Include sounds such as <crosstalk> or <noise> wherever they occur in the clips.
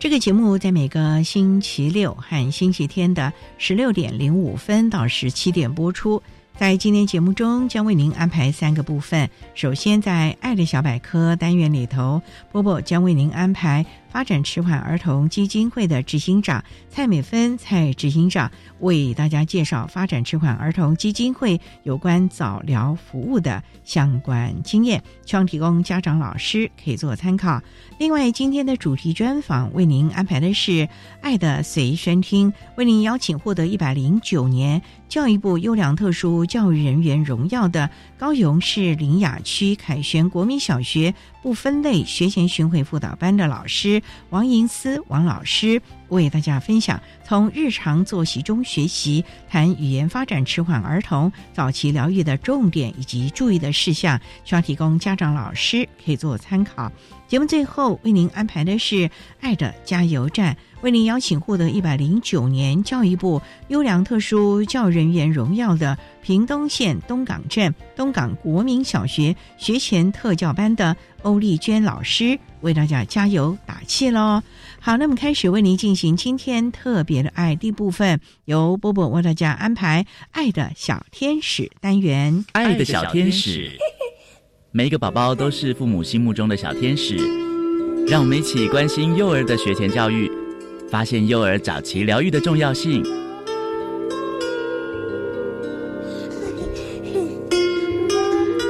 这个节目在每个星期六和星期天的十六点零五分到十七点播出。在今天节目中，将为您安排三个部分。首先，在“爱的小百科”单元里头，波波将为您安排。发展迟缓儿童基金会的执行长蔡美芬蔡执行长为大家介绍发展迟缓儿童基金会有关早疗服务的相关经验，希望提供家长老师可以做参考。另外，今天的主题专访为您安排的是《爱的随身听》，为您邀请获得一百零九年教育部优良特殊教育人员荣耀的高雄市林雅区凯旋国民小学。不分类学前巡回辅导班的老师王银思王老师为大家分享从日常作息中学习，谈语言发展迟缓儿童早期疗愈的重点以及注意的事项，需要提供家长老师可以做参考。节目最后为您安排的是爱的加油站。为您邀请获得一百零九年教育部优良特殊教人员荣耀的屏东县东港镇东港国民小学学前特教班的欧丽娟老师，为大家加油打气喽！好，那么开始为您进行今天特别的爱第一部分，由波波为大家安排爱的小天使单元。爱的小天使，每一个宝宝都是父母心目中的小天使，让我们一起关心幼儿的学前教育。发现幼儿早期疗愈的重要性。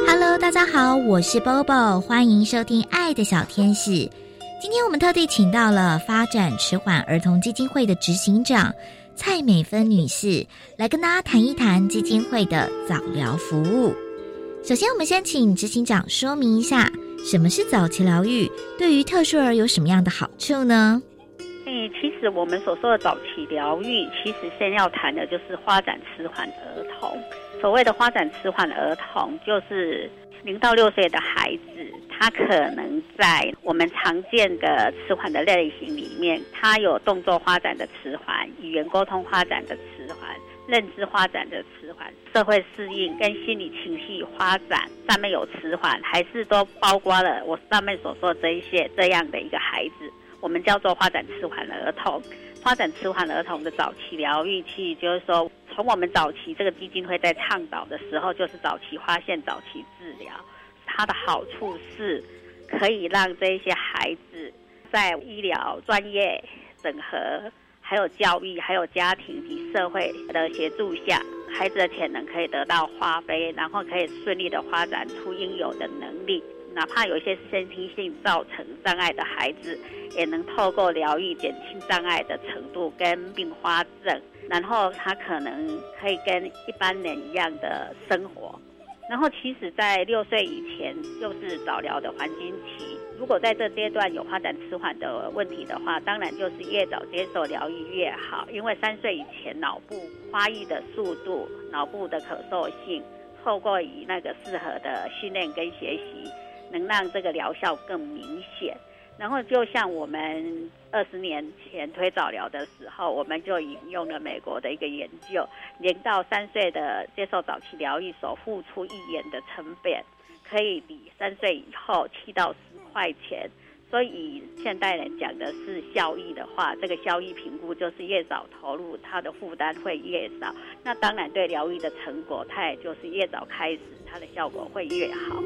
Hello，大家好，我是 Bobo，欢迎收听《爱的小天使》。今天我们特地请到了发展迟缓儿童基金会的执行长蔡美芬女士，来跟大家谈一谈基金会的早疗服务。首先，我们先请执行长说明一下，什么是早期疗愈，对于特殊儿有什么样的好处呢？诶，其实我们所说的早期疗愈，其实先要谈的就是发展迟缓儿童。所谓的发展迟缓儿童，就是零到六岁的孩子，他可能在我们常见的迟缓的类型里面，他有动作发展的迟缓、语言沟通发展的迟缓、认知发展的迟缓、社会适应跟心理情绪发展上面有迟缓，还是都包括了我上面所说的这一些这样的一个孩子。我们叫做发展迟缓的儿童，发展迟缓儿童的早期疗愈，其实就是说，从我们早期这个基金会在倡导的时候，就是早期发现、早期治疗。它的好处是，可以让这些孩子在医疗专业整合、还有教育、还有家庭及社会的协助下，孩子的潜能可以得到发挥，然后可以顺利的发展出应有的能力。哪怕有一些先天性造成障碍的孩子，也能透过疗愈减轻障碍的程度跟并发症，然后他可能可以跟一般人一样的生活。然后，其实，在六岁以前就是早疗的黄金期。如果在这阶段有发展迟缓的问题的话，当然就是越早接受疗愈越好，因为三岁以前脑部发育的速度、脑部的可塑性，透过以那个适合的训练跟学习。能让这个疗效更明显，然后就像我们二十年前推早疗的时候，我们就引用了美国的一个研究，零到三岁的接受早期疗愈所付出一元的成本，可以比三岁以后七到十块钱。所以现代人讲的是效益的话，这个效益评估就是越早投入，它的负担会越少。那当然对疗愈的成果，它也就是越早开始，它的效果会越好。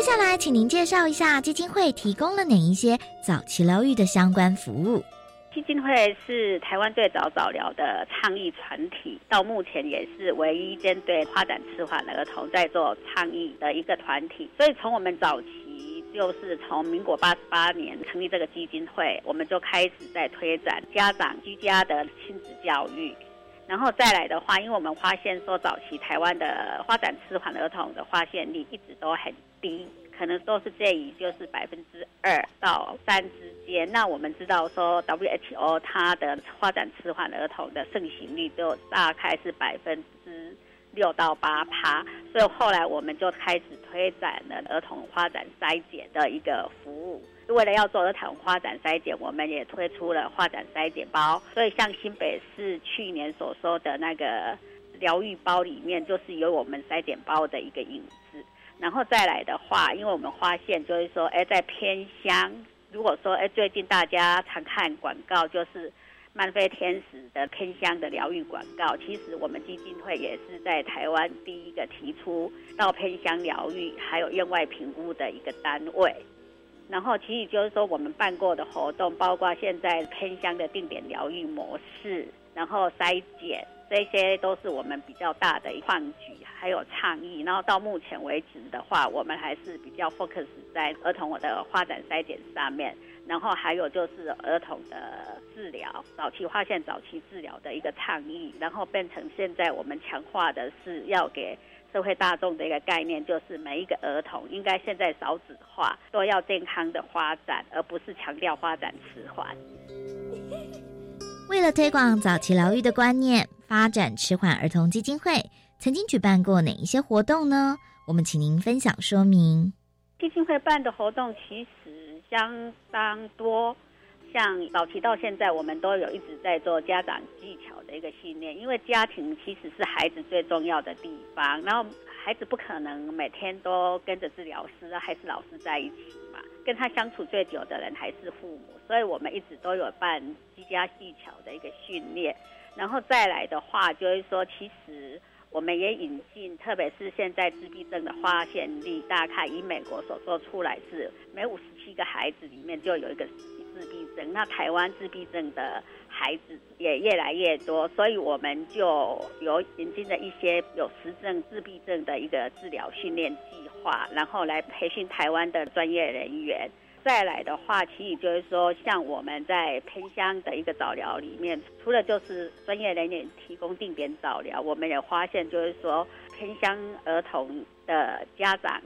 接下来，请您介绍一下基金会提供了哪一些早期疗愈的相关服务。基金会是台湾最早早疗的倡议团体，到目前也是唯一针对发展迟缓的儿童在做倡议的一个团体。所以从我们早期，就是从民国八十八年成立这个基金会，我们就开始在推展家长居家的亲子教育。然后再来的话，因为我们发现说早期台湾的发展迟缓儿童的发现率一直都很低，可能都是介于就是百分之二到三之间。那我们知道说 WHO 它的发展迟缓儿童的盛行率就大概是百分之六到八趴，所以后来我们就开始推展了儿童发展筛检的一个服务。为了要做儿童发展筛检，我们也推出了发展筛检包。所以像新北市去年所说的那个疗愈包里面，就是有我们筛检包的一个影子。然后再来的话，因为我们发现就是说，哎，在偏乡，如果说哎最近大家常看广告，就是曼飞天使的偏乡的疗愈广告，其实我们基金会也是在台湾第一个提出到偏乡疗愈还有院外评估的一个单位。然后，其实就是说，我们办过的活动，包括现在偏乡的定点疗愈模式，然后筛检，这些都是我们比较大的创举，还有倡议。然后到目前为止的话，我们还是比较 focus 在儿童的发展筛检上面。然后还有就是儿童的治疗，早期发现、早期治疗的一个倡议，然后变成现在我们强化的是要给。社会大众的一个概念就是，每一个儿童应该现在少子化，都要健康的发展，而不是强调发展迟缓。为了推广早期疗愈的观念，发展迟缓儿童基金会曾经举办过哪一些活动呢？我们请您分享说明。基金会办的活动其实相当多。像早期到现在，我们都有一直在做家长技巧的一个训练，因为家庭其实是孩子最重要的地方。然后孩子不可能每天都跟着治疗师还是老师在一起嘛，跟他相处最久的人还是父母，所以我们一直都有办居家技巧的一个训练。然后再来的话，就是说，其实我们也引进，特别是现在自闭症的发现率，大概以美国所做出来是每五十七个孩子里面就有一个。自闭症，那台湾自闭症的孩子也越来越多，所以我们就有引进了一些有实证自闭症的一个治疗训练计划，然后来培训台湾的专业人员。再来的话，其实就是说，像我们在偏乡的一个早疗里面，除了就是专业人员提供定点早疗，我们也发现就是说，偏乡儿童的家长。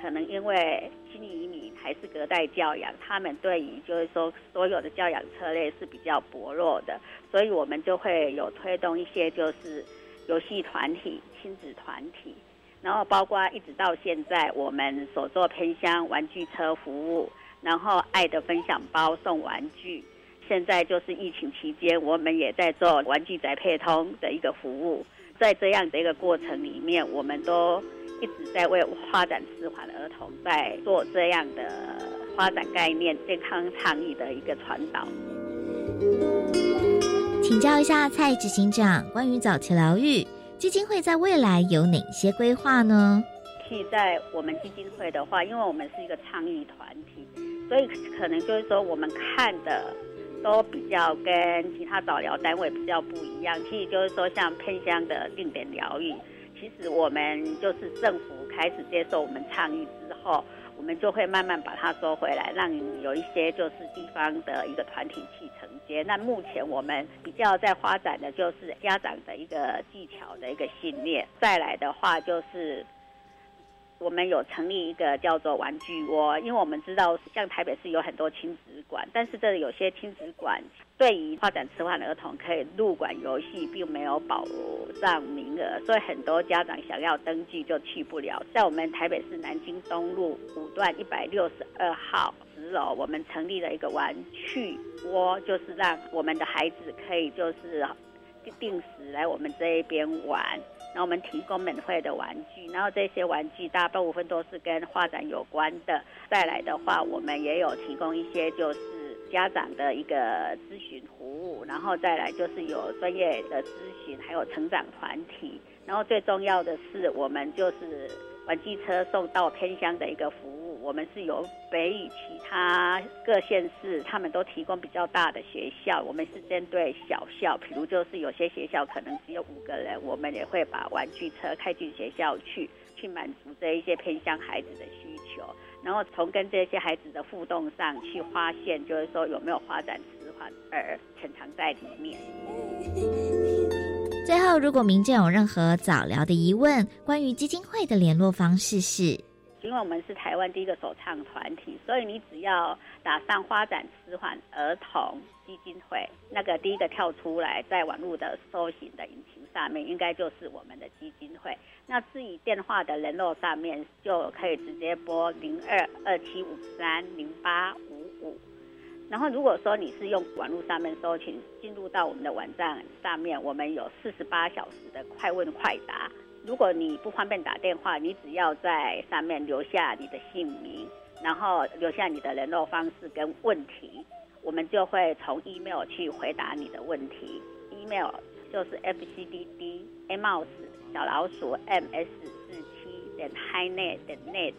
可能因为新移民还是隔代教养，他们对于就是说所有的教养策略是比较薄弱的，所以我们就会有推动一些就是游戏团体、亲子团体，然后包括一直到现在我们所做偏乡玩具车服务，然后爱的分享包送玩具，现在就是疫情期间我们也在做玩具宅配通的一个服务，在这样的一个过程里面，我们都。一直在为发展迟缓儿童在做这样的发展概念、健康倡议的一个传导。请教一下蔡执行长，关于早期疗愈基金会在未来有哪些规划呢？其在我们基金会的话，因为我们是一个倡议团体，所以可能就是说我们看的都比较跟其他早疗单位比较不一样。其实就是说，像偏乡的定点疗愈。其实我们就是政府开始接受我们倡议之后，我们就会慢慢把它收回来，让有一些就是地方的一个团体去承接。那目前我们比较在发展的就是家长的一个技巧的一个训练，再来的话就是我们有成立一个叫做玩具窝，因为我们知道像台北市有很多亲子馆，但是这里有些亲子馆对于发展迟缓儿童可以入馆游戏，并没有保障名额，所以很多家长想要登记就去不了。在我们台北市南京东路五段一百六十二号十楼，我们成立了一个玩具窝，就是让我们的孩子可以就是定时来我们这一边玩。然后我们提供免费的玩具，然后这些玩具大部分都是跟画展有关的。再来的话，我们也有提供一些就是家长的一个咨询服务，然后再来就是有专业的咨询，还有成长团体。然后最重要的是，我们就是玩具车送到偏乡的一个服务。我们是由北与其他各县市，他们都提供比较大的学校。我们是针对小校，比如就是有些学校可能只有五个人，我们也会把玩具车开进学校去，去满足这一些偏向孩子的需求。然后从跟这些孩子的互动上去发现，就是说有没有发展迟缓而潜藏在里面。最后，如果民众有任何早疗的疑问，关于基金会的联络方式是。因为我们是台湾第一个首唱团体，所以你只要打上“发展迟缓儿童基金会”，那个第一个跳出来，在网络的搜寻的引擎上面，应该就是我们的基金会。那至于电话的人络上面，就可以直接拨零二二七五三零八五五。然后如果说你是用网络上面搜寻，进入到我们的网站上面，我们有四十八小时的快问快答。如果你不方便打电话，你只要在上面留下你的姓名，然后留下你的联络方式跟问题，我们就会从 email 去回答你的问题。email 就是 fcdd mouse 小老鼠 ms 四七点 highnet 点 net，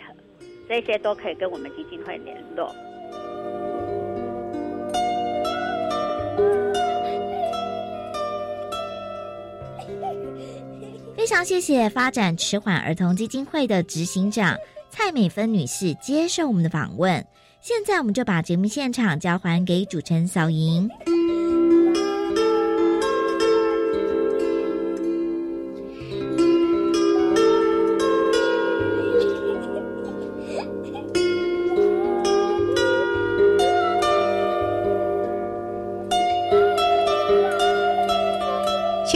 这些都可以跟我们基金会联络。非常谢谢发展迟缓儿童基金会的执行长蔡美芬女士接受我们的访问。现在我们就把节目现场交还给主持人小莹。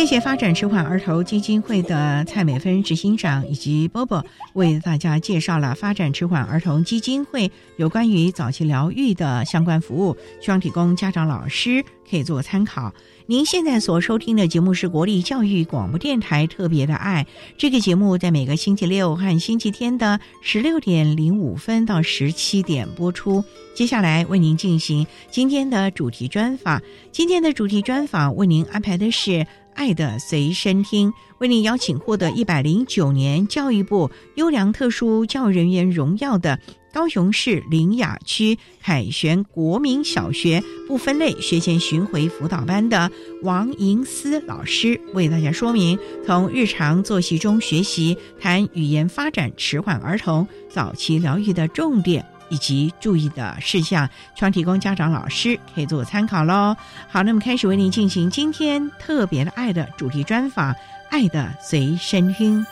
谢谢发展迟缓儿童基金会的蔡美芬执行长以及波波为大家介绍了发展迟缓儿童基金会有关于早期疗愈的相关服务，希望提供家长、老师可以做参考。您现在所收听的节目是国立教育广播电台特别的爱，这个节目在每个星期六和星期天的十六点零五分到十七点播出。接下来为您进行今天的主题专访，今天的主题专访为您安排的是。爱的随身听为您邀请获得一百零九年教育部优良特殊教育人员荣耀的高雄市林雅区凯旋国民小学不分类学前巡回辅导班的王银思老师，为大家说明从日常作息中学习谈语言发展迟缓儿童早期疗愈的重点。以及注意的事项，希望提供家长、老师可以做参考喽。好，那么开始为您进行今天特别的爱的主题专访，《爱的随身听》。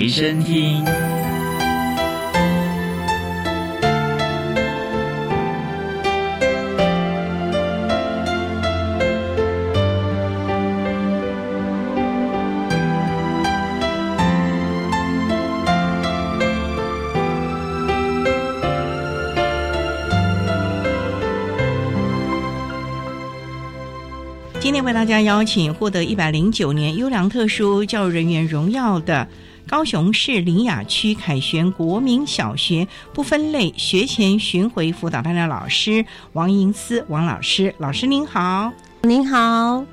随身听。今天为大家邀请获得一百零九年优良特殊教育人员荣耀的。高雄市林雅区凯旋国民小学不分类学前巡回辅导班的老师王银思王老师，老师您好，您好。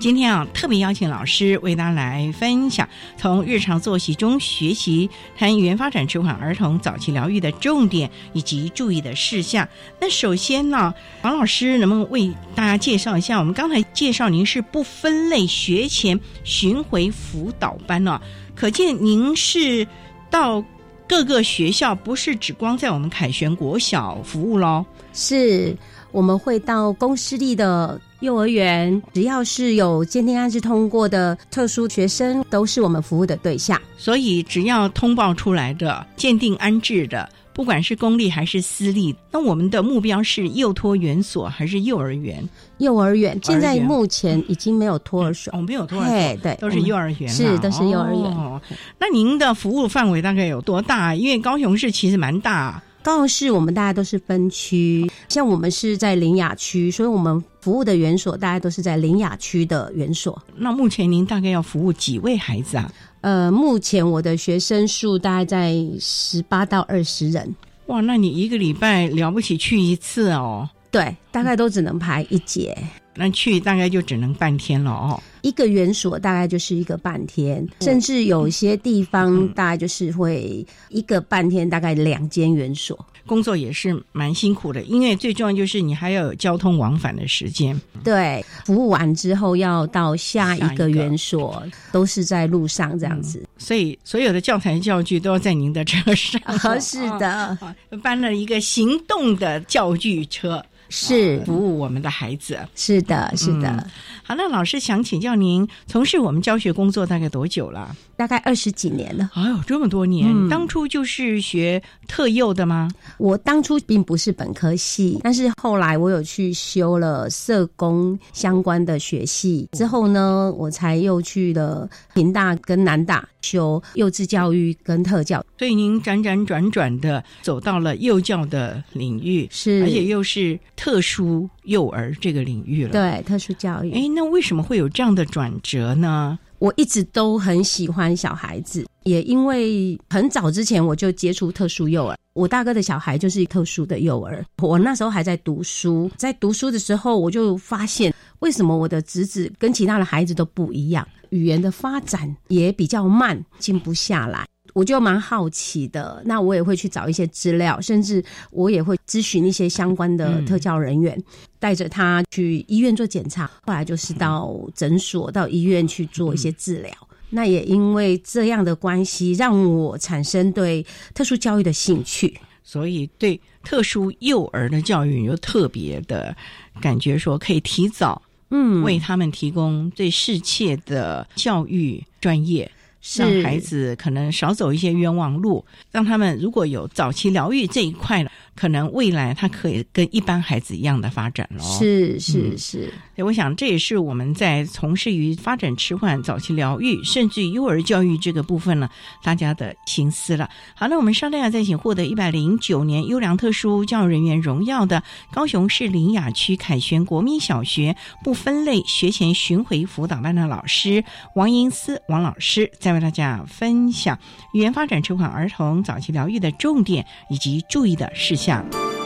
今天啊，特别邀请老师为大家来分享从日常作息中学习，谈语言发展迟缓儿童早期疗愈的重点以及注意的事项。那首先呢，王老师能不能为大家介绍一下？我们刚才介绍您是不分类学前巡回辅导班呢，可见您是到各个学校，不是只光在我们凯旋国小服务喽？是，我们会到公私立的。幼儿园只要是有鉴定安置通过的特殊学生，都是我们服务的对象。所以，只要通报出来的鉴定安置的，不管是公立还是私立，那我们的目标是幼托园所还是幼儿园？幼儿园现在目前已经没有托儿所，哦，没有托儿所，对，都是幼儿园，是都是幼儿园。哦那您的服务范围大概有多大？因为高雄市其实蛮大。高雄市我们大家都是分区，像我们是在林雅区，所以我们服务的园所大家都是在林雅区的园所。那目前您大概要服务几位孩子啊？呃，目前我的学生数大概在十八到二十人。哇，那你一个礼拜了不起去一次哦？对，大概都只能排一节。那去大概就只能半天了哦。一个园所大概就是一个半天，甚至有些地方大概就是会一个半天，大概两间园所。工作也是蛮辛苦的，因为最重要就是你还要有交通往返的时间。对，服务完之后要到下一个园所，都是在路上这样子。所以所有的教材教具都要在您的车上。是的，搬了一个行动的教具车。是服务我们的孩子，是的，是的。好，那老师想请教您，从事我们教学工作大概多久了？大概二十几年了。哎呦，这么多年！当初就是学特幼的吗？我当初并不是本科系，但是后来我有去修了社工相关的学系，之后呢，我才又去了平大跟南大修幼稚教育跟特教。所以您辗辗转转的走到了幼教的领域，是，而且又是特殊幼儿这个领域了。对，特殊教育。哎，那为什么会有这样的转折呢？我一直都很喜欢小孩子，也因为很早之前我就接触特殊幼儿。我大哥的小孩就是特殊的幼儿。我那时候还在读书，在读书的时候，我就发现为什么我的侄子跟其他的孩子都不一样，语言的发展也比较慢，静不下来。我就蛮好奇的，那我也会去找一些资料，甚至我也会咨询一些相关的特教人员，带着他去医院做检查。后来就是到诊所、到医院去做一些治疗。那也因为这样的关系，让我产生对特殊教育的兴趣，所以对特殊幼儿的教育有特别的感觉，说可以提早嗯为他们提供最适切的教育专业。让孩子可能少走一些冤枉路，让他们如果有早期疗愈这一块呢。可能未来他可以跟一般孩子一样的发展了。是是是，我想这也是我们在从事于发展迟缓早期疗愈，甚至于幼儿教育这个部分呢，大家的心思了。好，那我们稍待下再请获得一百零九年优良特殊教育人员荣耀的高雄市林雅区凯旋国民小学不分类学前巡回辅导班的老师王英思王老师，再为大家分享语言发展迟缓儿童早期疗愈的重点以及注意的事项。讲。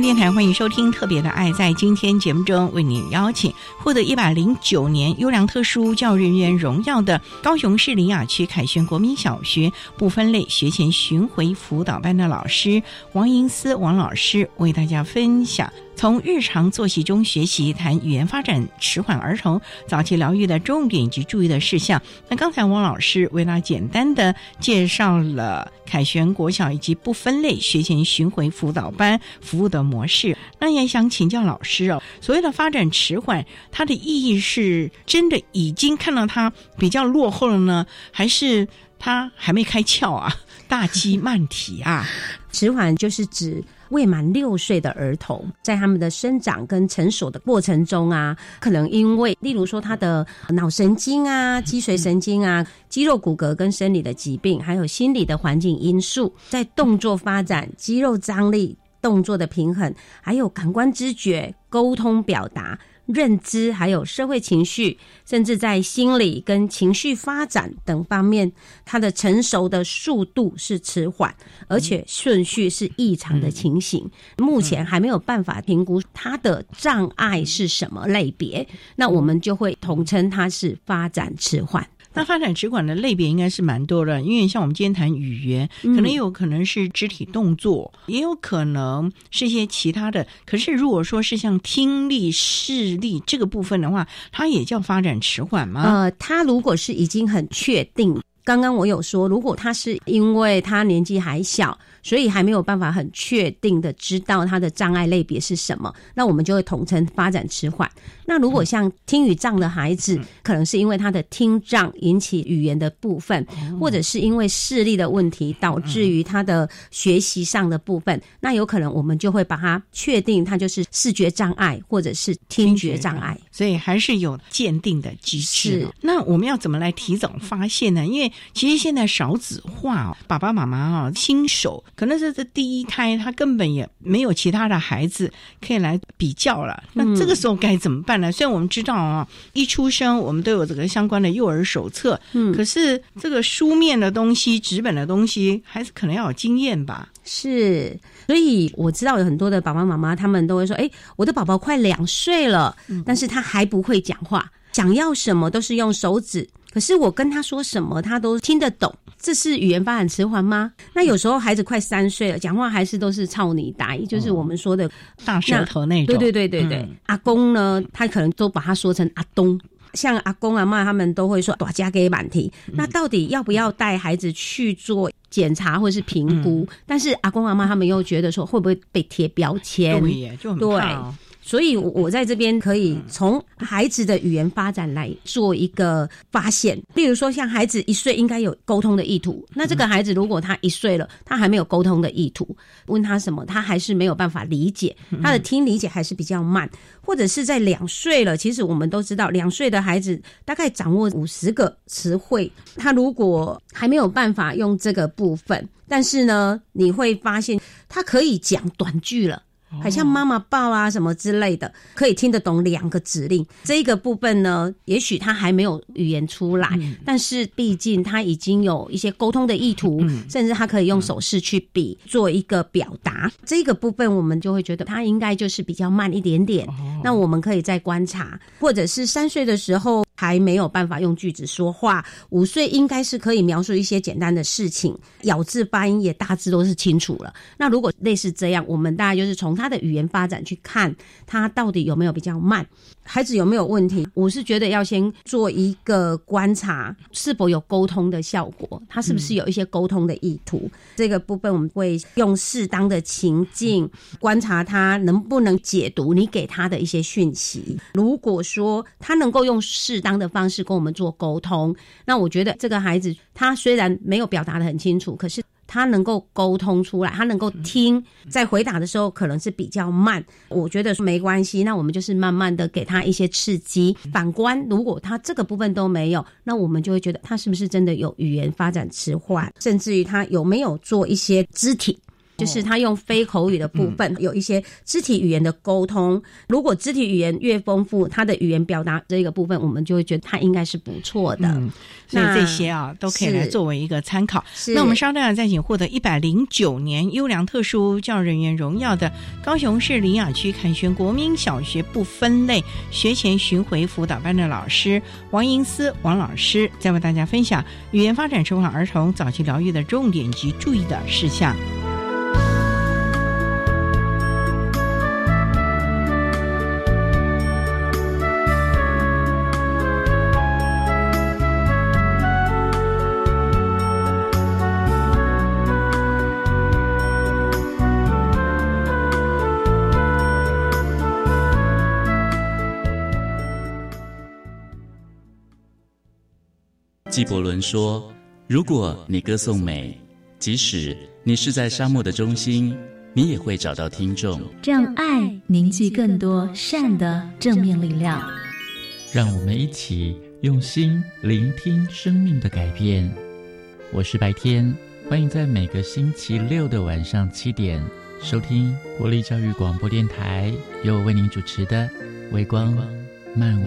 电台欢迎收听《特别的爱》。在今天节目中，为您邀请获得一百零九年优良特殊教育人员荣耀的高雄市林雅区凯旋国民小学不分类学前巡回辅导班的老师王银思王老师，为大家分享。从日常作息中学习，谈语言发展迟缓儿童早期疗愈的重点以及注意的事项。那刚才汪老师为大家简单的介绍了凯旋国小以及不分类学前巡回辅导班服务的模式。那也想请教老师哦，所谓的发展迟缓，它的意义是真的已经看到它比较落后了呢，还是它还没开窍啊？大机慢体啊？迟缓就是指。未满六岁的儿童，在他们的生长跟成熟的过程中啊，可能因为，例如说他的脑神经啊、脊髓神经啊、肌肉骨骼跟生理的疾病，还有心理的环境因素，在动作发展、肌肉张力、动作的平衡，还有感官知觉、沟通表达。认知还有社会情绪，甚至在心理跟情绪发展等方面，他的成熟的速度是迟缓，而且顺序是异常的情形。目前还没有办法评估他的障碍是什么类别，那我们就会统称它是发展迟缓。那发展迟缓的类别应该是蛮多的，因为像我们今天谈语言，可能有可能是肢体动作，也有可能是一些其他的。可是如果说是像听力、视力这个部分的话，它也叫发展迟缓吗？呃，它如果是已经很确定，刚刚我有说，如果他是因为他年纪还小。所以还没有办法很确定的知道他的障碍类别是什么，那我们就会统称发展迟缓。那如果像听语障的孩子，可能是因为他的听障引起语言的部分，或者是因为视力的问题导致于他的学习上的部分，那有可能我们就会把它确定他就是视觉障碍或者是听觉障碍。所以还是有鉴定的机制。那我们要怎么来提早发现呢？因为其实现在少子化，爸爸妈妈啊，新手。可能是这第一胎，他根本也没有其他的孩子可以来比较了。那这个时候该怎么办呢？虽然我们知道啊，一出生我们都有这个相关的幼儿手册，嗯，可是这个书面的东西、纸本的东西，还是可能要有经验吧。是，所以我知道有很多的爸爸妈妈，他们都会说：“哎，我的宝宝快两岁了，但是他还不会讲话，想要什么都是用手指，可是我跟他说什么，他都听得懂。”这是语言发展迟缓吗？那有时候孩子快三岁了，讲话还是都是操你呆，就是我们说的大舌头那种。对对对对对。阿公呢，他可能都把他说成阿东，像阿公阿妈他们都会说大家给满题。那到底要不要带孩子去做检查或者是评估？但是阿公阿妈他们又觉得说会不会被贴标签？对，就很怕。所以，我在这边可以从孩子的语言发展来做一个发现。例如说，像孩子一岁应该有沟通的意图，那这个孩子如果他一岁了，他还没有沟通的意图，问他什么，他还是没有办法理解，他的听理解还是比较慢。或者是在两岁了，其实我们都知道，两岁的孩子大概掌握五十个词汇，他如果还没有办法用这个部分，但是呢，你会发现他可以讲短句了。好像妈妈抱啊什么之类的，可以听得懂两个指令。这个部分呢，也许他还没有语言出来，但是毕竟他已经有一些沟通的意图，甚至他可以用手势去比做一个表达。这个部分我们就会觉得他应该就是比较慢一点点。那我们可以再观察，或者是三岁的时候。还没有办法用句子说话，五岁应该是可以描述一些简单的事情，咬字发音也大致都是清楚了。那如果类似这样，我们大概就是从他的语言发展去看，他到底有没有比较慢。孩子有没有问题？我是觉得要先做一个观察，是否有沟通的效果，他是不是有一些沟通的意图？这个部分我们会用适当的情境观察他能不能解读你给他的一些讯息。如果说他能够用适当的方式跟我们做沟通，那我觉得这个孩子他虽然没有表达的很清楚，可是。他能够沟通出来，他能够听，在回答的时候可能是比较慢。我觉得没关系，那我们就是慢慢的给他一些刺激。反观，如果他这个部分都没有，那我们就会觉得他是不是真的有语言发展迟缓，甚至于他有没有做一些肢体。就是他用非口语的部分有一些肢体语言的沟通。如果肢体语言越丰富，他的语言表达这个部分，我们就会觉得他应该是不错的。所以这些啊，都可以来作为一个参考。那我们稍等再请获得一百零九年优良特殊教育人员荣耀的高雄市林雅区凯旋国民小学不分类学前巡回辅导班的老师王银思王老师，再为大家分享语言发展迟缓儿童早期疗愈的重点及注意的事项。纪伯伦说：“如果你歌颂美，即使你是在沙漠的中心，你也会找到听众。让爱凝聚更多善的正面力量。让我们一起用心聆听生命的改变。我是白天，欢迎在每个星期六的晚上七点收听国立教育广播电台，由我为您主持的《微光漫舞》。”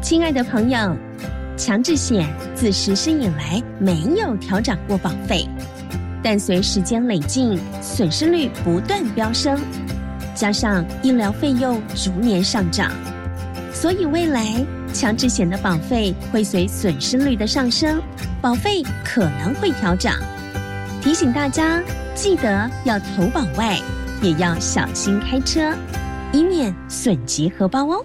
亲爱的朋友，强制险自实施以来没有调涨过保费，但随时间累进，损失率不断飙升，加上医疗费用逐年上涨，所以未来强制险的保费会随损失率的上升，保费可能会调涨。提醒大家，记得要投保外，也要小心开车，以免损及荷包哦。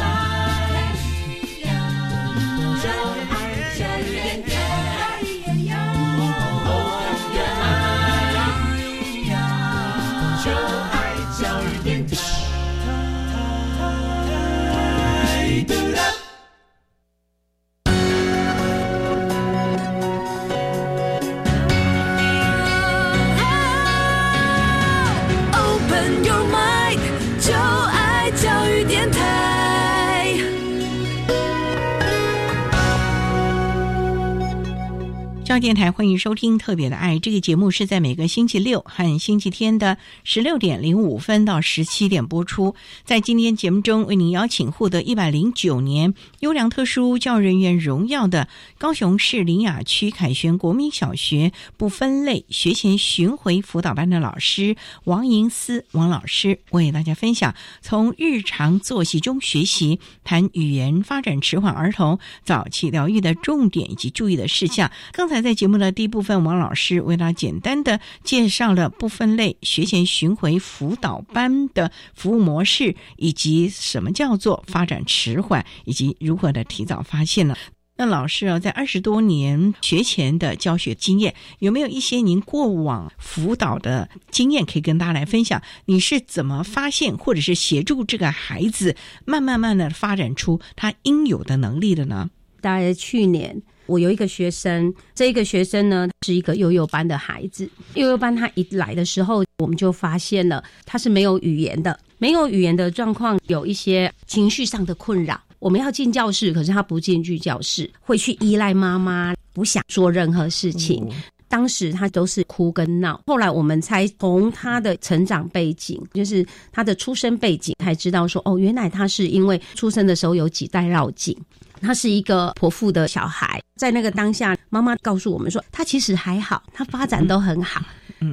电台欢迎收听《特别的爱》这个节目，是在每个星期六和星期天的十六点零五分到十七点播出。在今天节目中，为您邀请获得一百零九年优良特殊教育人员荣耀的高雄市林雅区凯旋国民小学不分类学前巡回辅导班的老师王银思王老师，为大家分享从日常作息中学习，谈语言发展迟缓儿童早期疗愈的重点以及注意的事项。刚才。在节目的第一部分，王老师为大家简单的介绍了不分类学前巡回辅导班的服务模式，以及什么叫做发展迟缓，以及如何的提早发现呢。那老师啊，在二十多年学前的教学经验，有没有一些您过往辅导的经验可以跟大家来分享？你是怎么发现，或者是协助这个孩子慢慢慢的发展出他应有的能力的呢？大概去年。我有一个学生，这一个学生呢是一个幼幼班的孩子。幼幼班他一来的时候，我们就发现了他是没有语言的，没有语言的状况，有一些情绪上的困扰。我们要进教室，可是他不进去教室，会去依赖妈妈，不想做任何事情。当时他都是哭跟闹。后来我们才从他的成长背景，就是他的出生背景，才知道说，哦，原来他是因为出生的时候有几代绕颈。他是一个婆妇的小孩，在那个当下，妈妈告诉我们说，他其实还好，他发展都很好，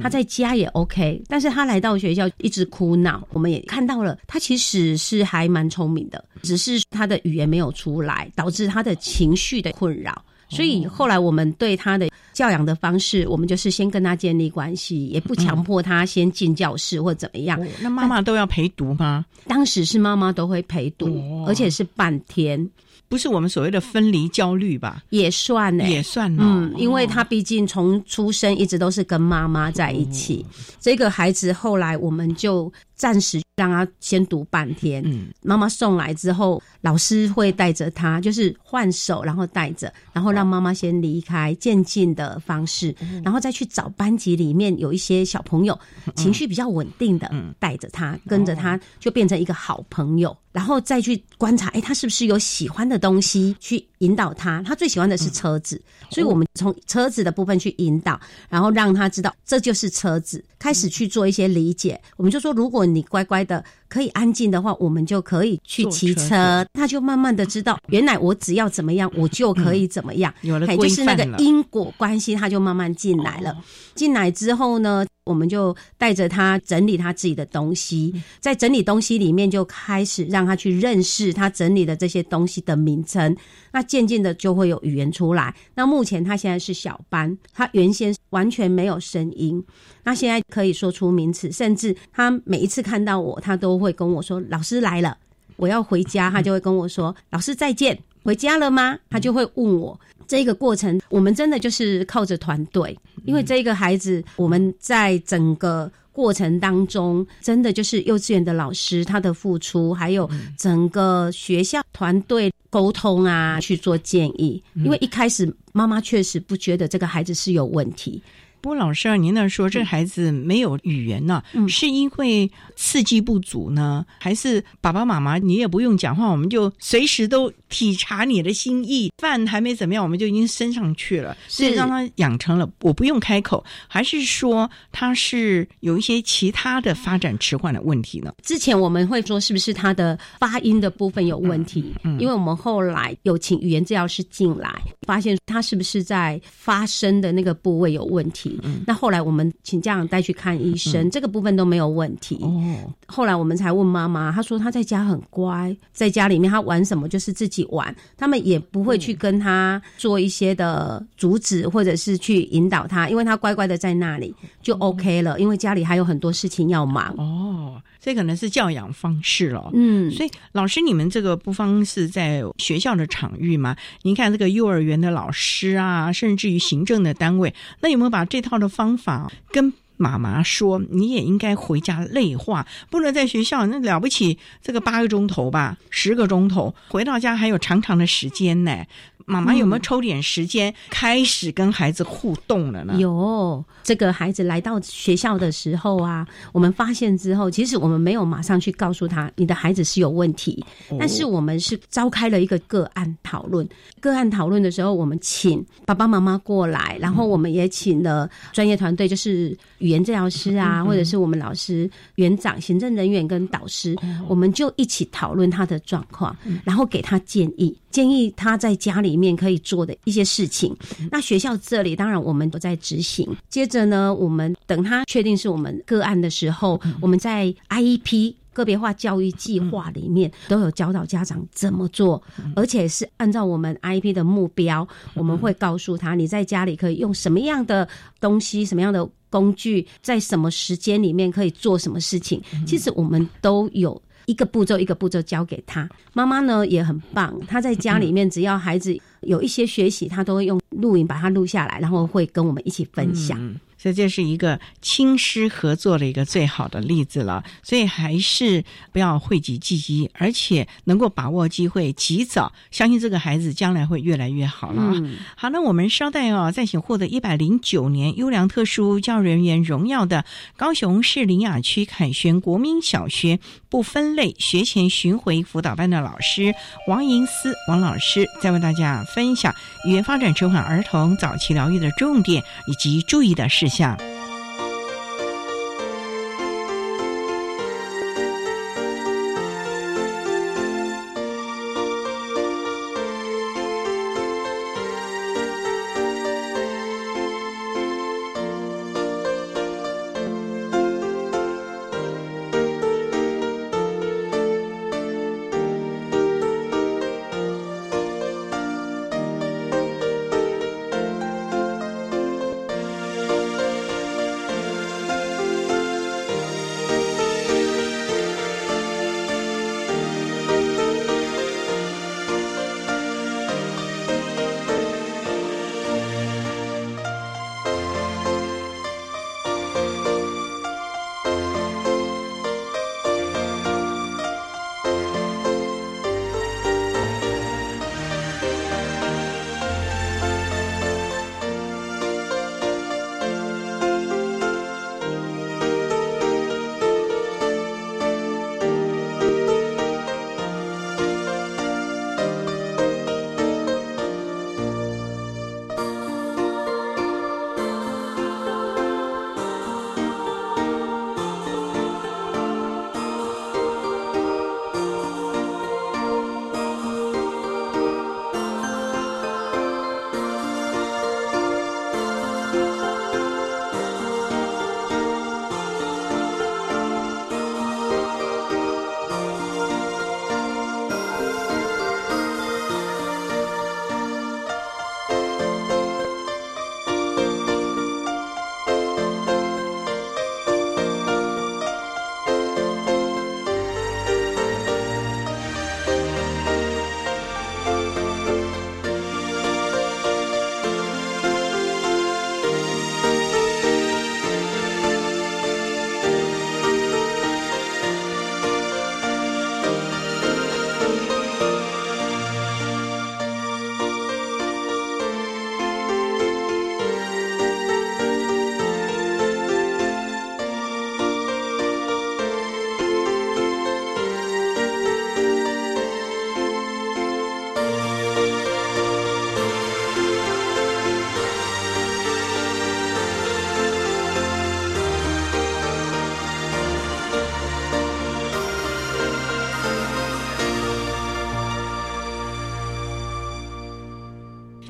他在家也 OK，但是他来到学校一直哭闹，我们也看到了，他其实是还蛮聪明的，只是他的语言没有出来，导致他的情绪的困扰。所以后来我们对他的教养的方式，我们就是先跟他建立关系，也不强迫他先进教室或怎么样。那妈妈都要陪读吗？当时是妈妈都会陪读，而且是半天。不是我们所谓的分离焦虑吧？也算呢，也算呢。嗯，因为他毕竟从出生一直都是跟妈妈在一起。这个孩子后来我们就暂时让他先读半天。嗯，妈妈送来之后，老师会带着他，就是换手，然后带着，然后让妈妈先离开，渐进的方式，然后再去找班级里面有一些小朋友情绪比较稳定的，带着他，跟着他，就变成一个好朋友。然后再去观察，哎，他是不是有喜欢的东西？去引导他，他最喜欢的是车子，所以我们从车子的部分去引导，然后让他知道这就是车子，开始去做一些理解。我们就说，如果你乖乖的。可以安静的话，我们就可以去骑车，他就慢慢的知道，原来我只要怎么样，我就可以怎么样。有了就是那个因果关系，他就慢慢进来了。进来之后呢，我们就带着他整理他自己的东西，在整理东西里面就开始让他去认识他整理的这些东西的名称。那渐渐的就会有语言出来。那目前他现在是小班，他原先完全没有声音。那现在可以说出名词，甚至他每一次看到我，他都会跟我说：“老师来了，我要回家。”他就会跟我说：“老师再见，回家了吗？”他就会问我这个过程。我们真的就是靠着团队，因为这个孩子，我们在整个过程当中，真的就是幼稚园的老师他的付出，还有整个学校团队沟通啊，去做建议。因为一开始妈妈确实不觉得这个孩子是有问题。不过老师啊，您那说这孩子没有语言呢，是因为刺激不足呢，还是爸爸妈妈你也不用讲话，我们就随时都体察你的心意？饭还没怎么样，我们就已经升上去了，所以让他养成了我不用开口，还是说他是有一些其他的发展迟缓的问题呢？之前我们会说是不是他的发音的部分有问题？因为我们后来有请语言治疗师进来，发现他是不是在发声的那个部位有问题？嗯，那后来我们请家长带去看医生，这个部分都没有问题。哦，后来我们才问妈妈，她说她在家很乖，在家里面她玩什么就是自己玩，他们也不会去跟他做一些的阻止或者是去引导他，因为他乖乖的在那里就 OK 了，因为家里还有很多事情要忙。哦，这可能是教养方式了。嗯，所以老师，你们这个不方是在学校的场域吗？您看这个幼儿园的老师啊，甚至于行政的单位，那有没有把这套的方法跟妈妈说，你也应该回家内化，不能在学校那了不起这个八个钟头吧，十个钟头，回到家还有长长的时间呢。妈妈有没有抽点时间开始跟孩子互动了呢？有，这个孩子来到学校的时候啊，我们发现之后，其实我们没有马上去告诉他你的孩子是有问题，但是我们是召开了一个个案讨论。个案讨论的时候，我们请爸爸妈妈过来，然后我们也请了专业团队，就是语言治疗师啊，或者是我们老师、园长、行政人员跟导师，我们就一起讨论他的状况，然后给他建议。建议他在家里面可以做的一些事情。那学校这里当然我们都在执行。接着呢，我们等他确定是我们个案的时候，我们在 IEP 个别化教育计划里面都有教导家长怎么做，而且是按照我们 IEP 的目标，我们会告诉他你在家里可以用什么样的东西、什么样的工具，在什么时间里面可以做什么事情。其实我们都有。一个步骤一个步骤教给他，妈妈呢也很棒。他在家里面，只要孩子有一些学习，他都会用录影把它录下来，然后会跟我们一起分享。所以这是一个亲师合作的一个最好的例子了。所以还是不要讳疾忌医，而且能够把握机会，及早相信这个孩子将来会越来越好了。好，那我们稍待哦，再请获得一百零九年优良特殊教育人员荣耀的高雄市林雅区凯旋国民小学不分类学前巡回辅导班的老师王银思王老师，在为大家分享语言发展迟缓儿童早期疗愈的重点以及注意的事。项。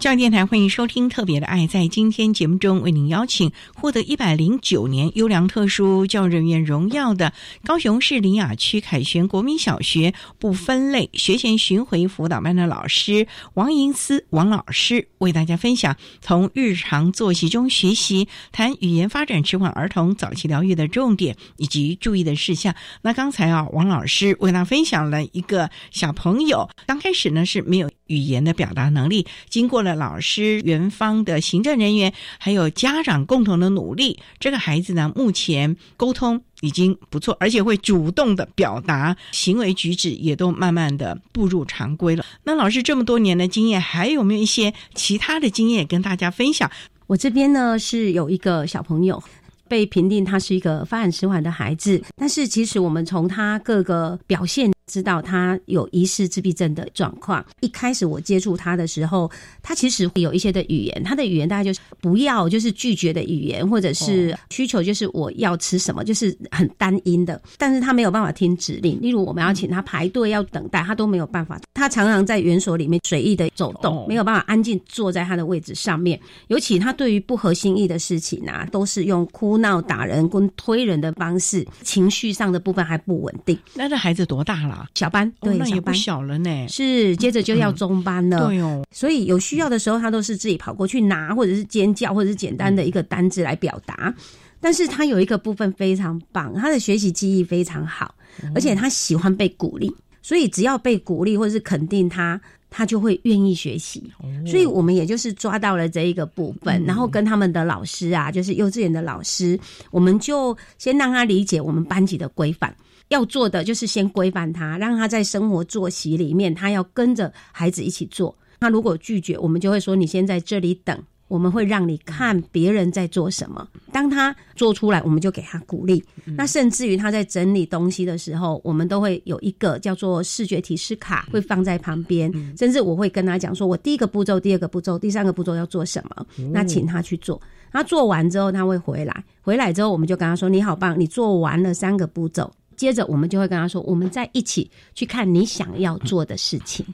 教育电台欢迎收听《特别的爱》。在今天节目中，为您邀请获得一百零九年优良特殊教育人员荣耀的高雄市林雅区凯旋国民小学不分类学前巡回辅导班的老师王银思王老师，为大家分享从日常作息中学习，谈语言发展迟缓儿童早期疗愈的重点以及注意的事项。那刚才啊，王老师为大家分享了一个小朋友，刚开始呢是没有语言的表达能力，经过了。老师、园方的行政人员还有家长共同的努力，这个孩子呢，目前沟通已经不错，而且会主动的表达，行为举止也都慢慢的步入常规了。那老师这么多年的经验，还有没有一些其他的经验跟大家分享？我这边呢是有一个小朋友被评定他是一个发展迟缓的孩子，但是其实我们从他各个表现。知道他有疑似自闭症的状况。一开始我接触他的时候，他其实会有一些的语言，他的语言大概就是不要，就是拒绝的语言，或者是需求就是我要吃什么，就是很单音的。但是他没有办法听指令，例如我们要请他排队要等待，他都没有办法。他常常在园所里面随意的走动，没有办法安静坐在他的位置上面。尤其他对于不合心意的事情啊，都是用哭闹、打人跟推人的方式，情绪上的部分还不稳定。那这孩子多大了？小班对，那也不小了呢。是，接着就要中班了。对哦，所以有需要的时候，他都是自己跑过去拿，或者是尖叫，或者是简单的一个单字来表达。但是他有一个部分非常棒，他的学习记忆非常好，而且他喜欢被鼓励，所以只要被鼓励或者是肯定他。他就会愿意学习，所以我们也就是抓到了这一个部分，然后跟他们的老师啊，就是幼稚园的老师，我们就先让他理解我们班级的规范，要做的就是先规范他，让他在生活作息里面，他要跟着孩子一起做。他如果拒绝，我们就会说你先在这里等。我们会让你看别人在做什么，当他做出来，我们就给他鼓励。那甚至于他在整理东西的时候，我们都会有一个叫做视觉提示卡，会放在旁边。甚至我会跟他讲说，我第一个步骤、第二个步骤、第三个步骤要做什么，那请他去做。他做完之后，他会回来，回来之后我们就跟他说：“你好棒，你做完了三个步骤。”接着我们就会跟他说，我们再一起去看你想要做的事情。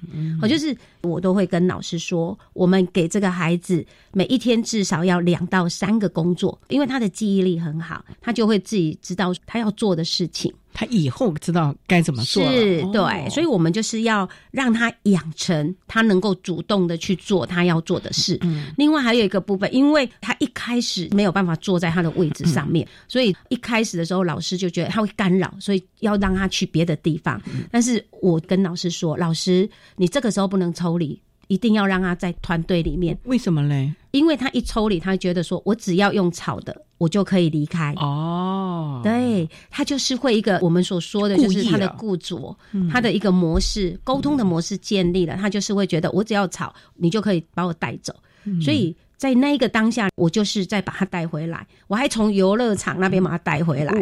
我就是我都会跟老师说，我们给这个孩子每一天至少要两到三个工作，因为他的记忆力很好，他就会自己知道他要做的事情。他以后知道该怎么做，是对，所以我们就是要让他养成他能够主动的去做他要做的事。嗯，另外还有一个部分，因为他一开始没有办法坐在他的位置上面，所以一开始的时候老师就觉得他会干扰，所以要让他去别的地方。但是我跟老师说，老师，你这个时候不能抽离。一定要让他在团队里面，为什么嘞？因为他一抽离，他觉得说我只要用吵的，我就可以离开。哦，对他就是会一个我们所说的，就是他的固着，他的一个模式，沟通的模式建立了，他就是会觉得我只要吵，你就可以把我带走。所以在那一个当下，我就是再把他带回来，我还从游乐场那边把他带回来，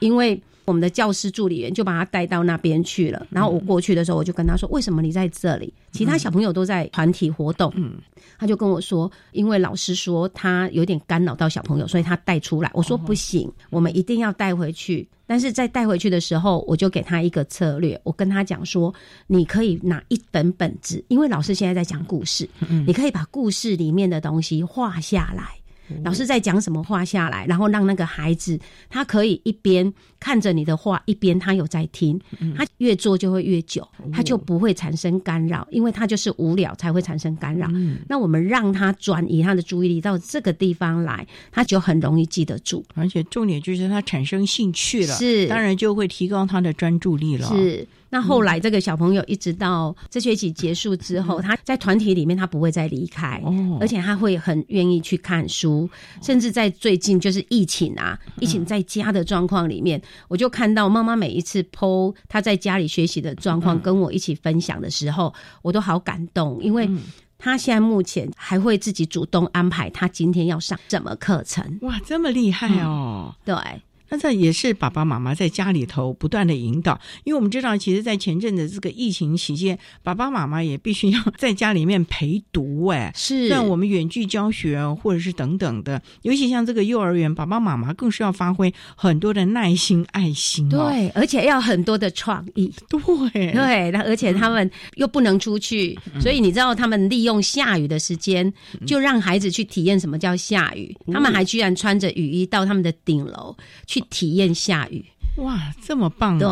因为。我们的教师助理员就把他带到那边去了。然后我过去的时候，我就跟他说：“为什么你在这里？其他小朋友都在团体活动。”嗯，他就跟我说：“因为老师说他有点干扰到小朋友，所以他带出来。”我说：“不行，我们一定要带回去。”但是在带回去的时候，我就给他一个策略，我跟他讲说：“你可以拿一本本子，因为老师现在在讲故事，你可以把故事里面的东西画下来。”老师在讲什么画下来，然后让那个孩子他可以一边看着你的画，一边他有在听。他越做就会越久，他就不会产生干扰，因为他就是无聊才会产生干扰。那我们让他转移他的注意力到这个地方来，他就很容易记得住。而且重点就是他产生兴趣了，是当然就会提高他的专注力了。是。那后来，这个小朋友一直到这学期结束之后，他在团体里面他不会再离开，而且他会很愿意去看书，甚至在最近就是疫情啊，疫情在家的状况里面，我就看到妈妈每一次 PO 他在家里学习的状况，跟我一起分享的时候，我都好感动，因为他现在目前还会自己主动安排他今天要上什么课程。哇，这么厉害哦！对。那这也是爸爸妈妈在家里头不断的引导，因为我们知道，其实，在前阵子这个疫情期间，爸爸妈妈也必须要在家里面陪读，哎，是，让我们远距教学或者是等等的，尤其像这个幼儿园，爸爸妈妈更是要发挥很多的耐心、爱心，对，而且要很多的创意，对，对，那而且他们又不能出去，所以你知道，他们利用下雨的时间，就让孩子去体验什么叫下雨，他们还居然穿着雨衣到他们的顶楼去体验下雨，哇，这么棒！对，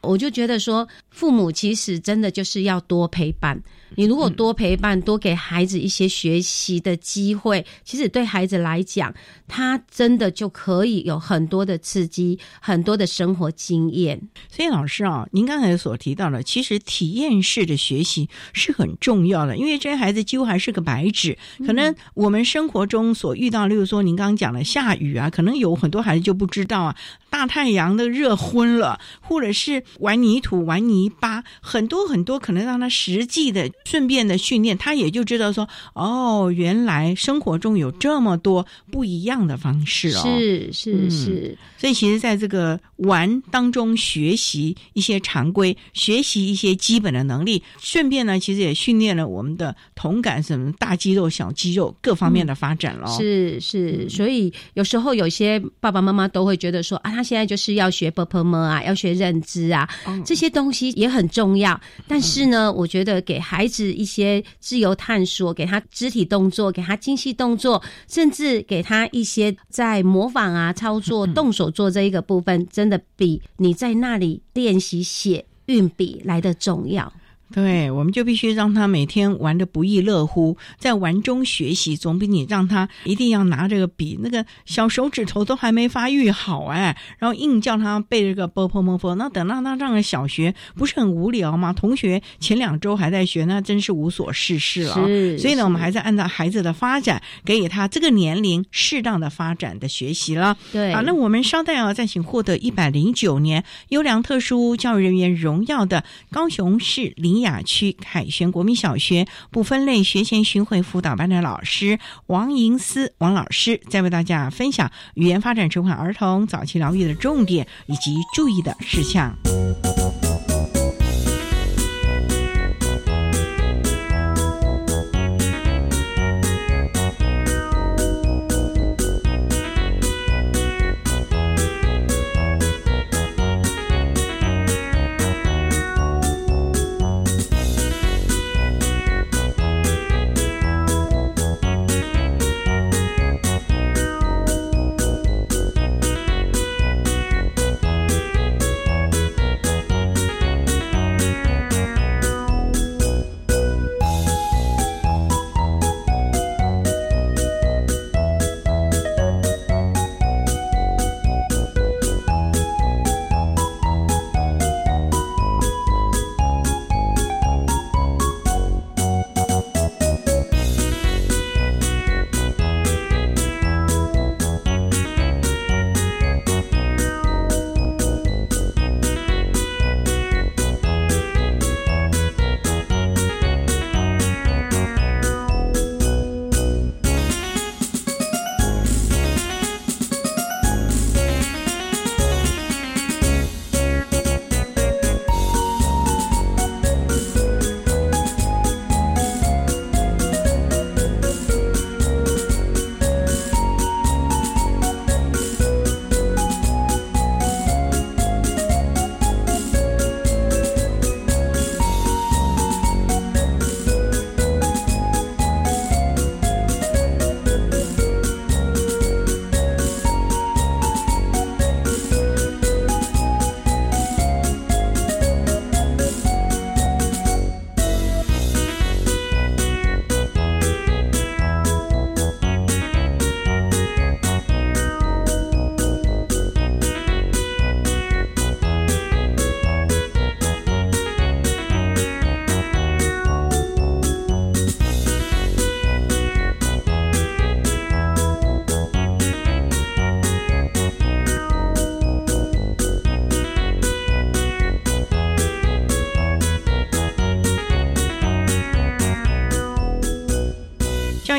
我就觉得说，父母其实真的就是要多陪伴。你如果多陪伴，多给孩子一些学习的机会，其实对孩子来讲，他真的就可以有很多的刺激，很多的生活经验。所以，老师啊，您刚才所提到的，其实体验式的学习是很重要的，因为这些孩子几乎还是个白纸。可能我们生活中所遇到，例如说您刚刚讲的下雨啊，可能有很多孩子就不知道啊，大太阳的热昏了，或者是玩泥土、玩泥巴，很多很多可能让他实际的。顺便的训练，他也就知道说，哦，原来生活中有这么多不一样的方式哦。是是是，所以其实在这个玩当中学习一些常规，学习一些基本的能力，顺便呢，其实也训练了我们的同感，什么大肌肉、小肌肉各方面的发展了。是是，所以有时候有些爸爸妈妈都会觉得说，啊，他现在就是要学 b p m 啊，要学认知啊，这些东西也很重要。但是呢，我觉得给孩子一些自由探索，给他肢体动作，给他精细动作，甚至给他一些在模仿啊、操作、动手做这一个部分，真的比你在那里练习写运笔来的重要。对，我们就必须让他每天玩的不亦乐乎，在玩中学习，总比你让他一定要拿这个笔，那个小手指头都还没发育好哎，然后硬叫他背这个波波波波，那等到他上了小学，不是很无聊吗？同学前两周还在学，那真是无所事事了。所以呢，我们还是按照孩子的发展，给予他这个年龄适当的发展的学习了。对，啊，那我们稍待啊，再请获得一百零九年优良特殊教育人员荣耀的高雄市林。雅区凯旋国民小学不分类学前巡回辅导班的老师王银思王老师，再为大家分享语言发展迟缓儿童早期疗愈的重点以及注意的事项。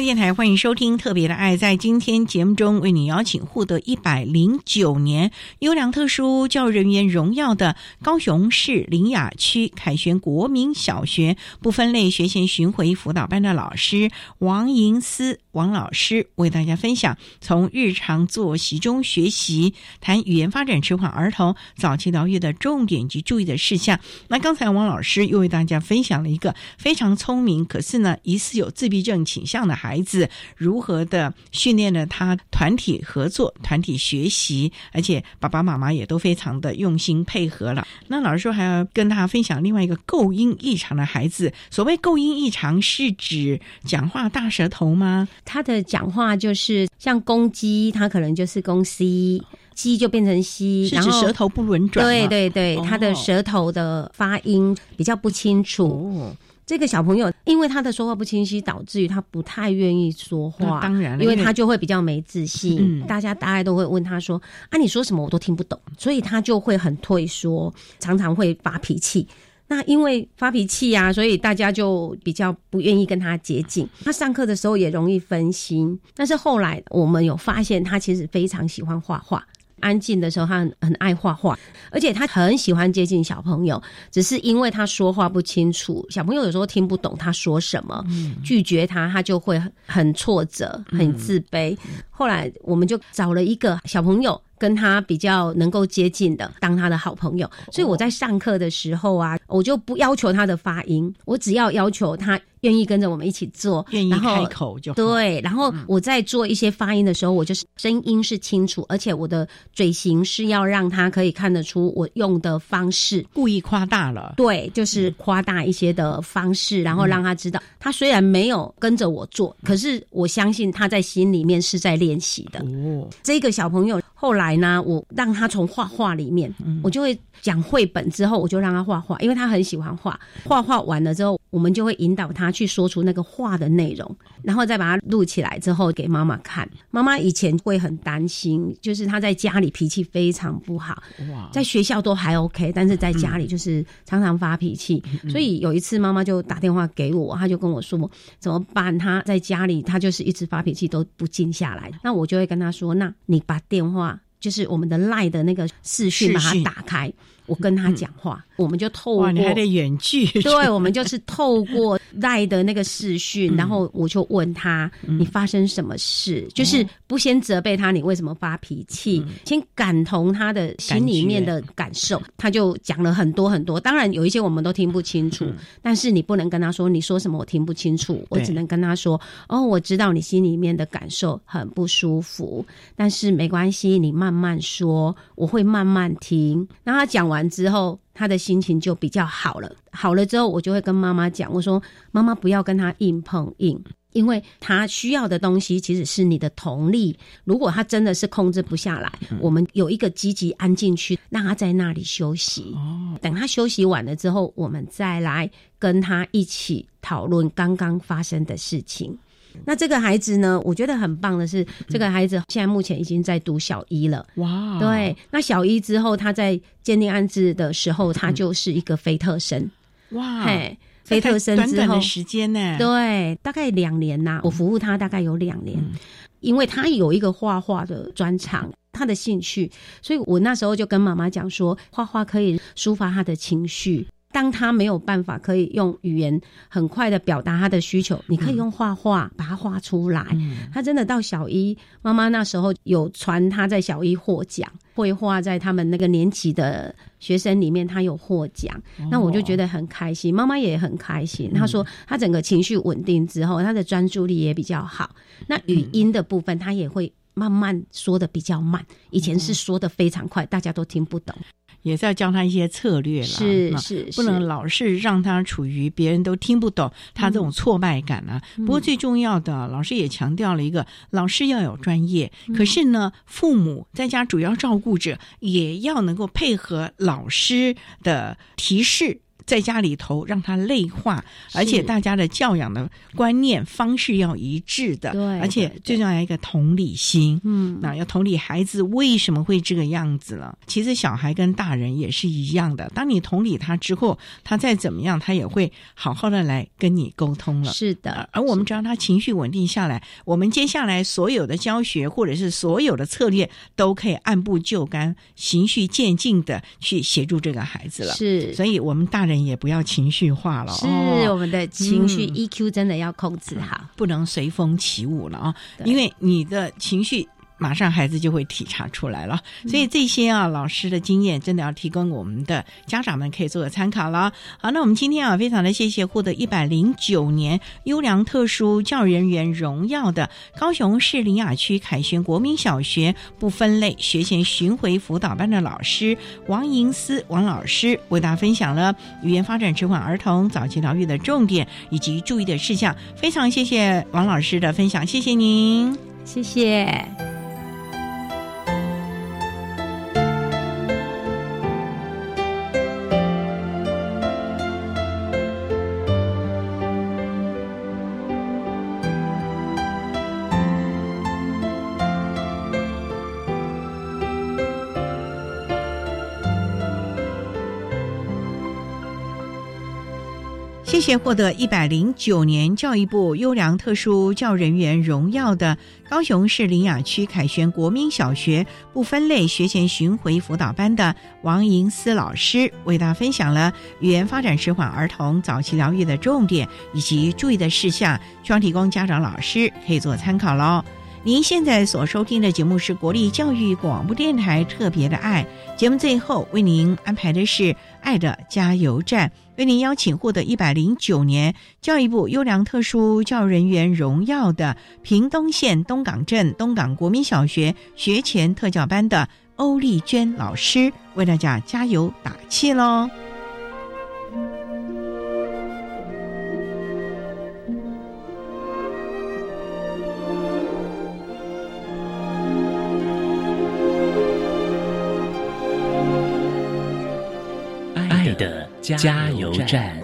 电台，欢迎收听《特别的爱》。在今天节目中，为你邀请获得一百零九年优良特殊教育人员荣耀的高雄市林雅区凯旋国民小学不分类学前巡回辅导班的老师王银思王老师，为大家分享从日常作息中学习，谈语言发展迟缓儿童早期疗愈的重点及注意的事项。那刚才王老师又为大家分享了一个非常聪明，可是呢，疑似有自闭症倾向的孩子，如何的训练了他团体合作、团体学习，而且爸爸妈妈也都非常的用心配合了。那老师说还要跟大家分享另外一个构音异常的孩子。所谓构音异常，是指讲话大舌头吗？他的讲话就是像公鸡，他可能就是公 C。鸡就变成西，然后舌头不轮转。对对对，他的舌头的发音比较不清楚。这个小朋友因为他的说话不清晰，导致于他不太愿意说话。当然，因为他就会比较没自信。大家大概都会问他说：“啊，你说什么我都听不懂。”所以他就会很退缩，常常会发脾气。那因为发脾气啊，所以大家就比较不愿意跟他接近。他上课的时候也容易分心。但是后来我们有发现，他其实非常喜欢画画。安静的时候，他很很爱画画，而且他很喜欢接近小朋友。只是因为他说话不清楚，小朋友有时候听不懂他说什么，拒绝他，他就会很挫折、很自卑。后来我们就找了一个小朋友。跟他比较能够接近的，当他的好朋友。所以我在上课的时候啊，我就不要求他的发音，我只要要求他愿意跟着我们一起做，愿意开口就对。然后我在做一些发音的时候，我就是声音是清楚，而且我的嘴型是要让他可以看得出我用的方式，故意夸大了。对，就是夸大一些的方式，然后让他知道，他虽然没有跟着我做，可是我相信他在心里面是在练习的。哦，这个小朋友。后来呢，我让他从画画里面，我就会讲绘本之后，我就让他画画，因为他很喜欢画。画画完了之后，我们就会引导他去说出那个话的内容，然后再把它录起来之后给妈妈看。妈妈以前会很担心，就是他在家里脾气非常不好，在学校都还 OK，但是在家里就是常常发脾气。所以有一次妈妈就打电话给我，她就跟我说怎么办？他在家里他就是一直发脾气都不静下来。那我就会跟他说，那你把电话。就是我们的赖的那个视讯，把它打开。我跟他讲话，我们就透过你还得远距，对，我们就是透过 <laughs> 赖的那个视讯，然后我就问他你发生什么事，就是不先责备他你为什么发脾气，先感同他的心里面的感受。他就讲了很多很多，当然有一些我们都听不清楚，但是你不能跟他说你说什么我听不清楚，我只能跟他说哦，我知道你心里面的感受很不舒服，但是没关系，你慢慢慢说，我会慢慢听。然后他讲完。之后，他的心情就比较好了。好了之后，我就会跟妈妈讲，我说：“妈妈不要跟他硬碰硬，因为他需要的东西其实是你的同力。如果他真的是控制不下来，我们有一个积极安静区，让他在那里休息。等他休息完了之后，我们再来跟他一起讨论刚刚发生的事情。”那这个孩子呢？我觉得很棒的是，这个孩子现在目前已经在读小一了。哇！对，那小一之后，他在鉴定安置的时候，他就是一个非特生。哇！嘿，非特生之后时间呢？对，大概两年呐。我服务他大概有两年，因为他有一个画画的专长，他的兴趣，所以我那时候就跟妈妈讲说，画画可以抒发他的情绪。当他没有办法可以用语言很快的表达他的需求，你可以用画画把它画出来。他真的到小一，妈妈那时候有传他在小一获奖，绘画在他们那个年级的学生里面，他有获奖。那我就觉得很开心，妈妈也很开心。他说他整个情绪稳定之后，他的专注力也比较好。那语音的部分，他也会慢慢说的比较慢，以前是说的非常快，大家都听不懂。也是要教他一些策略了，是是，不能老是让他处于别人都听不懂他这种挫败感啊。不过最重要的，老师也强调了一个，老师要有专业，可是呢，父母在家主要照顾者也要能够配合老师的提示。在家里头让他内化，而且大家的教养的观念方式要一致的，对，而且最重要一个同理心，嗯，那要同理孩子为什么会这个样子了。其实小孩跟大人也是一样的，当你同理他之后，他再怎么样，他也会好好的来跟你沟通了。是的，而我们只要他情绪稳定下来，我们接下来所有的教学或者是所有的策略都可以按部就班、循序渐进的去协助这个孩子了。是，所以我们大人也不要情绪化了。是，我们的情绪 EQ 真的要控制好，不能随风起舞了啊！因为你的情绪。马上孩子就会体察出来了，所以这些啊老师的经验真的要提供我们的家长们可以做个参考了。好，那我们今天啊非常的谢谢获得一百零九年优良特殊教育人员荣耀的高雄市林雅区凯旋国民小学不分类学前巡回辅导班的老师王银思王老师，为大家分享了语言发展迟缓儿童早期疗愈的重点以及注意的事项。非常谢谢王老师的分享，谢谢您，谢谢。谢谢获得一百零九年教育部优良特殊教人员荣耀的高雄市林雅区凯旋国民小学不分类学前巡回辅导班的王银思老师，为大家分享了语言发展迟缓儿童早期疗愈的重点以及注意的事项，希望提供家长老师可以做参考喽。您现在所收听的节目是国立教育广播电台特别的爱节目，最后为您安排的是爱的加油站。为您邀请获得一百零九年教育部优良特殊教育人员荣耀的屏东县东港镇东港国民小学学前特教班的欧丽娟老师，为大家加油打气喽！加油站。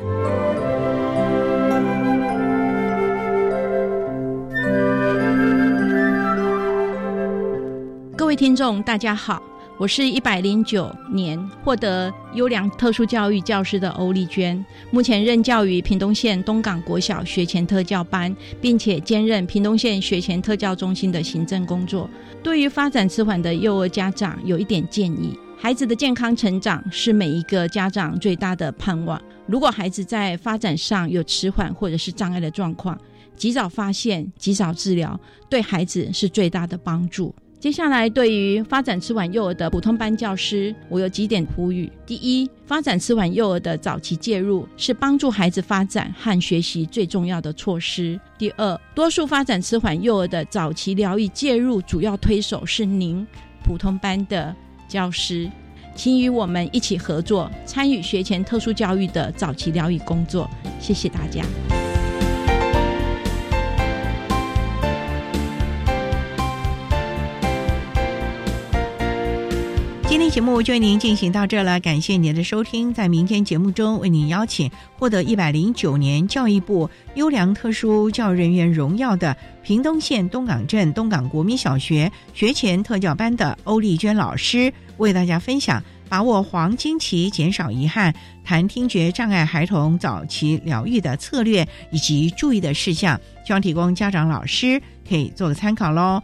各位听众，大家好，我是一百零九年获得优良特殊教育教师的欧丽娟，目前任教于屏东县东港国小学前特教班，并且兼任屏东县学前特教中心的行政工作。对于发展迟缓的幼儿家长，有一点建议。孩子的健康成长是每一个家长最大的盼望。如果孩子在发展上有迟缓或者是障碍的状况，及早发现、及早治疗，对孩子是最大的帮助。接下来，对于发展迟缓幼儿的普通班教师，我有几点呼吁：第一，发展迟缓幼儿的早期介入是帮助孩子发展和学习最重要的措施；第二，多数发展迟缓幼儿的早期疗愈介入主要推手是您普通班的。教师，请与我们一起合作，参与学前特殊教育的早期疗愈工作。谢谢大家。今天节目就为您进行到这了，感谢您的收听。在明天节目中，为您邀请获得一百零九年教育部优良特殊教育人员荣耀的屏东县东港镇东港国民小学学前特教班的欧丽娟老师，为大家分享把握黄金期、减少遗憾、谈听觉障碍孩童早期疗愈的策略以及注意的事项，希望提供家长、老师可以做个参考喽。